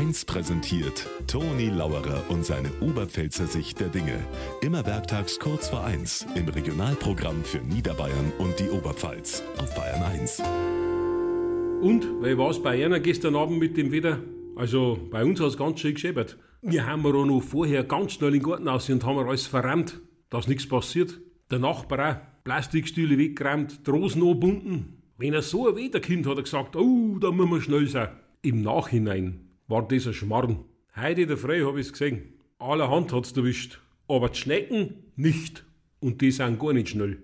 1 präsentiert Toni Lauerer und seine Oberpfälzer Sicht der Dinge. Immer werktags kurz vor 1 im Regionalprogramm für Niederbayern und die Oberpfalz auf Bayern 1. Und, weil was bei einer gestern Abend mit dem Wetter? Also, bei uns hat es ganz schön gescheppert. Wir haben auch noch vorher ganz schnell in den Garten aus und haben alles verrammt, dass nichts passiert. Der Nachbar auch, Plastikstühle weggeräumt, die Rosen angebunden. Wenn er so ein Wetter kommt, hat er gesagt, oh, da müssen wir schnell sein. Im Nachhinein war das ein Schmarrn. Heute in der Früh habe ich es gesehen. Allerhand hat's erwischt. Aber die Schnecken nicht. Und die sind gar nicht schnell.